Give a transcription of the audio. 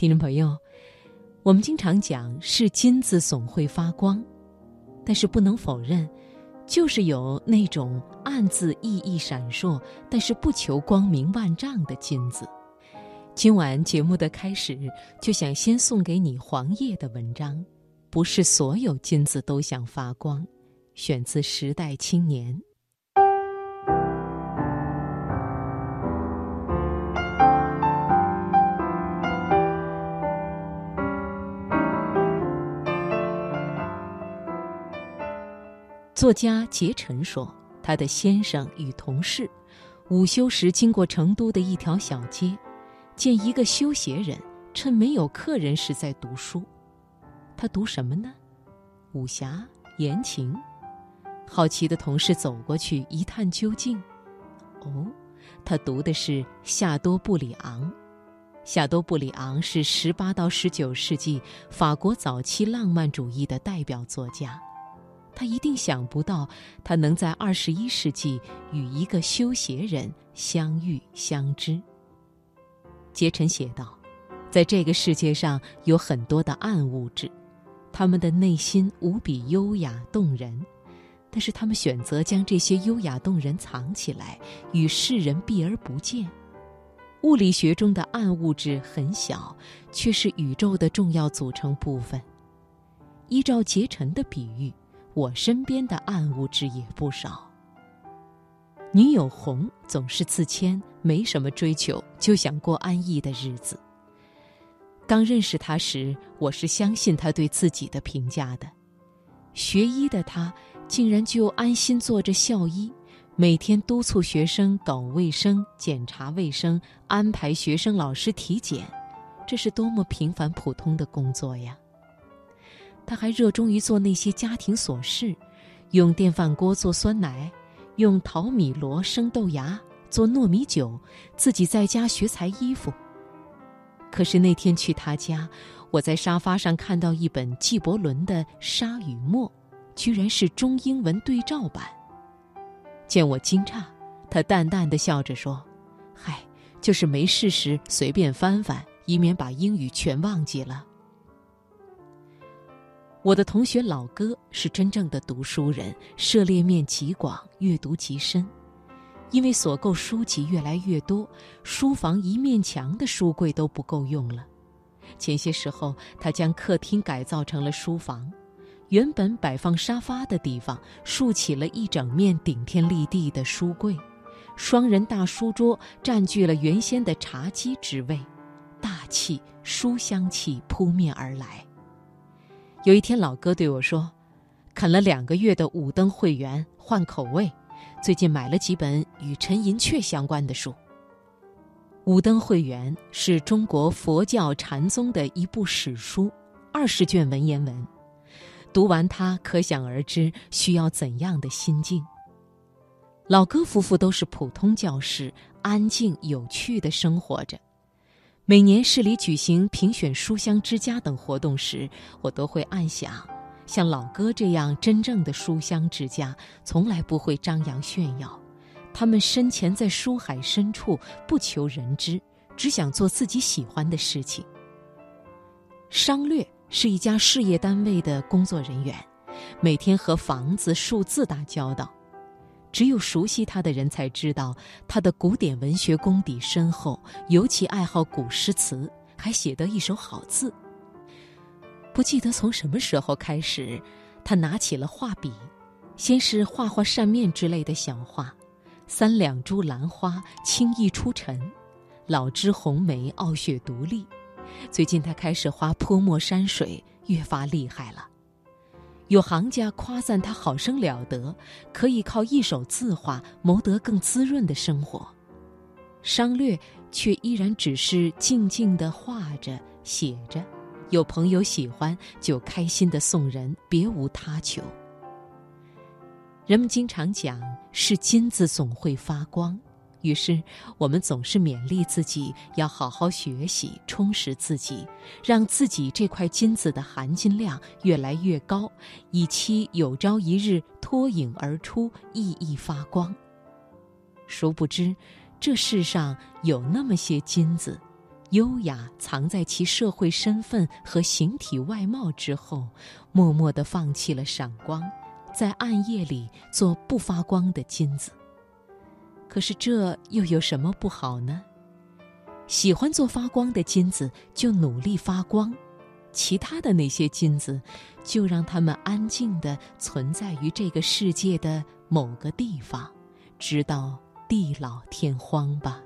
听众朋友，我们经常讲是金子总会发光，但是不能否认，就是有那种暗自熠熠闪烁，但是不求光明万丈的金子。今晚节目的开始，就想先送给你黄叶的文章，不是所有金子都想发光，选自《时代青年》。作家杰晨说，他的先生与同事午休时经过成都的一条小街，见一个修鞋人趁没有客人时在读书。他读什么呢？武侠言情。好奇的同事走过去一探究竟，哦，他读的是夏多布里昂。夏多布里昂是十八到十九世纪法国早期浪漫主义的代表作家。他一定想不到，他能在二十一世纪与一个修鞋人相遇相知。杰臣写道：“在这个世界上有很多的暗物质，他们的内心无比优雅动人，但是他们选择将这些优雅动人藏起来，与世人避而不见。物理学中的暗物质很小，却是宇宙的重要组成部分。依照杰臣的比喻。”我身边的暗物质也不少。女友红总是自谦，没什么追求，就想过安逸的日子。刚认识他时，我是相信他对自己的评价的。学医的他，竟然就安心做着校医，每天督促学生搞卫生、检查卫生、安排学生老师体检，这是多么平凡普通的工作呀！他还热衷于做那些家庭琐事，用电饭锅做酸奶，用淘米箩生豆芽做糯米酒，自己在家学裁衣服。可是那天去他家，我在沙发上看到一本纪伯伦的《沙与墨》，居然是中英文对照版。见我惊诧，他淡淡的笑着说：“嗨，就是没事时随便翻翻，以免把英语全忘记了。”我的同学老哥是真正的读书人，涉猎面极广，阅读极深。因为所购书籍越来越多，书房一面墙的书柜都不够用了。前些时候，他将客厅改造成了书房，原本摆放沙发的地方竖起了一整面顶天立地的书柜，双人大书桌占据了原先的茶几之位，大气书香气扑面而来。有一天，老哥对我说：“啃了两个月的五灯会员，换口味，最近买了几本与陈寅恪相关的书。五灯会员是中国佛教禅宗的一部史书，二十卷文言文，读完它可想而知需要怎样的心境。老哥夫妇都是普通教师，安静有趣的生活着。”每年市里举行评选书香之家等活动时，我都会暗想，像老哥这样真正的书香之家，从来不会张扬炫耀。他们深潜在书海深处，不求人知，只想做自己喜欢的事情。商略是一家事业单位的工作人员，每天和房子、数字打交道。只有熟悉他的人才知道，他的古典文学功底深厚，尤其爱好古诗词，还写得一手好字。不记得从什么时候开始，他拿起了画笔，先是画画扇面之类的小画，三两株兰花轻易出尘，老枝红梅傲雪独立。最近他开始画泼墨山水，越发厉害了。有行家夸赞他好生了得，可以靠一手字画谋得更滋润的生活。商略却依然只是静静地画着、写着，有朋友喜欢就开心地送人，别无他求。人们经常讲，是金子总会发光。于是，我们总是勉励自己要好好学习，充实自己，让自己这块金子的含金量越来越高，以期有朝一日脱颖而出，熠熠发光。殊不知，这世上有那么些金子，优雅藏在其社会身份和形体外貌之后，默默地放弃了闪光，在暗夜里做不发光的金子。可是这又有什么不好呢？喜欢做发光的金子，就努力发光；其他的那些金子，就让它们安静地存在于这个世界的某个地方，直到地老天荒吧。